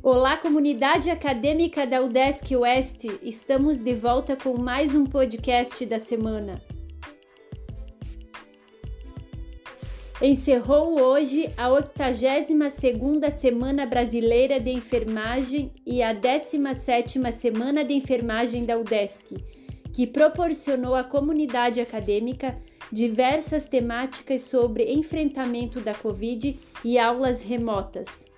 Olá, comunidade acadêmica da UDESC Oeste! Estamos de volta com mais um podcast da semana. Encerrou hoje a 82ª Semana Brasileira de Enfermagem e a 17ª Semana de Enfermagem da UDESC, que proporcionou à comunidade acadêmica diversas temáticas sobre enfrentamento da Covid e aulas remotas.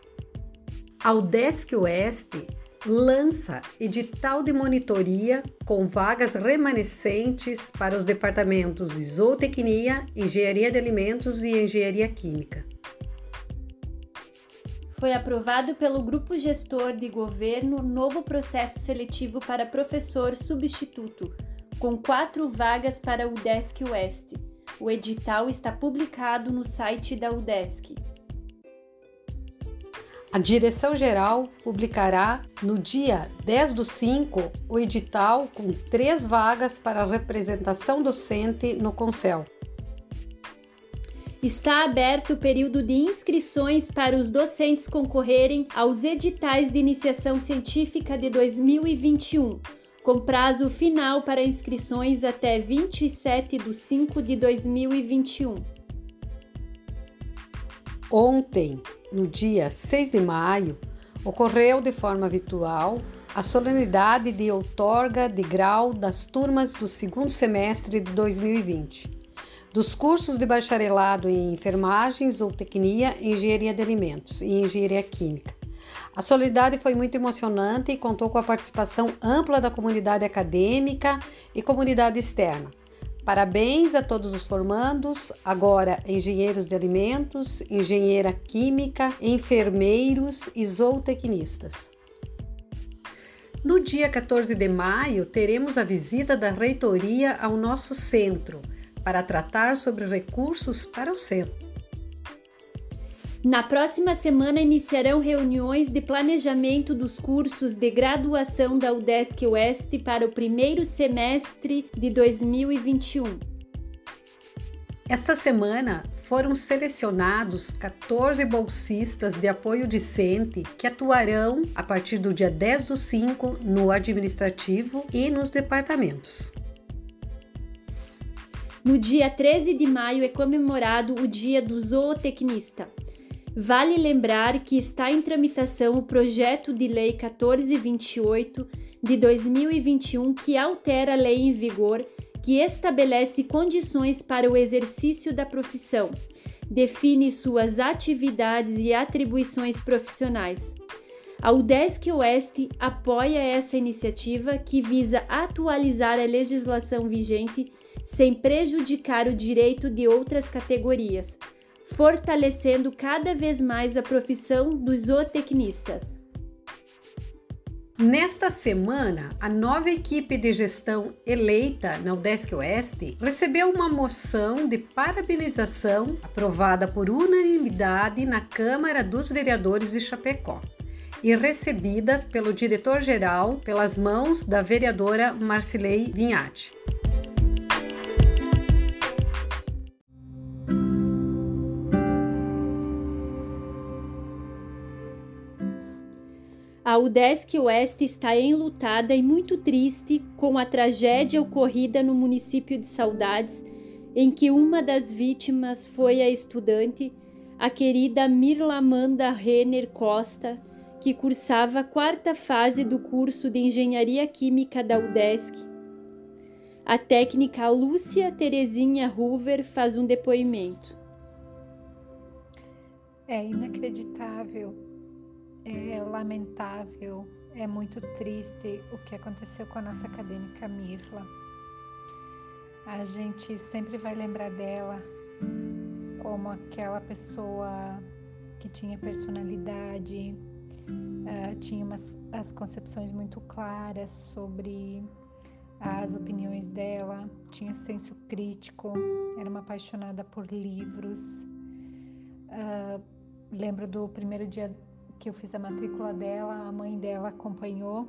A UDESC Oeste lança edital de monitoria com vagas remanescentes para os departamentos de zootecnia, engenharia de alimentos e engenharia química. Foi aprovado pelo grupo gestor de governo novo processo seletivo para professor substituto, com quatro vagas para o UDESC Oeste. O edital está publicado no site da UDESC. A direção-geral publicará no dia 10 do 5 o edital com três vagas para representação docente no Concel. Está aberto o período de inscrições para os docentes concorrerem aos editais de iniciação científica de 2021, com prazo final para inscrições até 27 de 5 de 2021. Ontem, no dia 6 de maio, ocorreu de forma virtual a solenidade de outorga de grau das turmas do segundo semestre de 2020, dos cursos de bacharelado em enfermagem, zootecnia, engenharia de alimentos e engenharia química. A solenidade foi muito emocionante e contou com a participação ampla da comunidade acadêmica e comunidade externa. Parabéns a todos os formandos, agora engenheiros de alimentos, engenheira química, enfermeiros e zootecnistas. No dia 14 de maio, teremos a visita da reitoria ao nosso centro para tratar sobre recursos para o centro. Na próxima semana iniciarão reuniões de planejamento dos cursos de graduação da UDESC Oeste para o primeiro semestre de 2021. Esta semana foram selecionados 14 bolsistas de apoio discente que atuarão a partir do dia 10 do 5 no administrativo e nos departamentos. No dia 13 de maio é comemorado o Dia do Zootecnista. Vale lembrar que está em tramitação o projeto de lei 1428 de 2021 que altera a lei em vigor que estabelece condições para o exercício da profissão, define suas atividades e atribuições profissionais. A UDESC Oeste apoia essa iniciativa que visa atualizar a legislação vigente sem prejudicar o direito de outras categorias fortalecendo cada vez mais a profissão dos zootecnistas. Nesta semana, a nova equipe de gestão eleita na UDESC Oeste recebeu uma moção de parabenização aprovada por unanimidade na Câmara dos Vereadores de Chapecó e recebida pelo diretor-geral pelas mãos da vereadora Marcilei Vinhati. A UDESC Oeste está enlutada e muito triste com a tragédia ocorrida no município de Saudades, em que uma das vítimas foi a estudante, a querida Mirlamanda Renner Costa, que cursava a quarta fase do curso de Engenharia Química da UDESC. A técnica Lúcia Terezinha Hoover faz um depoimento. É inacreditável lamentável, é muito triste o que aconteceu com a nossa acadêmica Mirla. A gente sempre vai lembrar dela como aquela pessoa que tinha personalidade, uh, tinha umas, as concepções muito claras sobre as opiniões dela, tinha senso crítico, era uma apaixonada por livros. Uh, lembro do primeiro dia que eu fiz a matrícula dela, a mãe dela acompanhou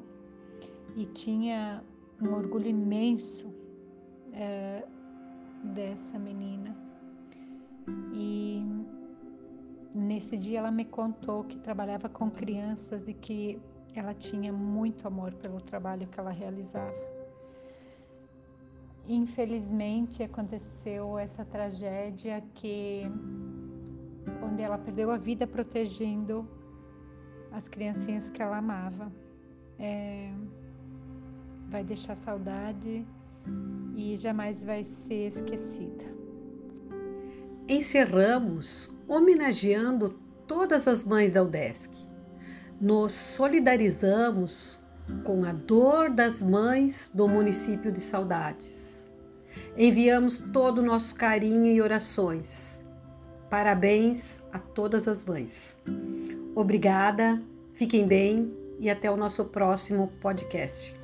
e tinha um orgulho imenso é, dessa menina. E Nesse dia ela me contou que trabalhava com crianças e que ela tinha muito amor pelo trabalho que ela realizava. Infelizmente aconteceu essa tragédia que onde ela perdeu a vida protegendo as criancinhas que ela amava. É, vai deixar saudade e jamais vai ser esquecida. Encerramos homenageando todas as mães da UDESC. Nos solidarizamos com a dor das mães do município de Saudades. Enviamos todo o nosso carinho e orações. Parabéns a todas as mães. Obrigada, fiquem bem e até o nosso próximo podcast.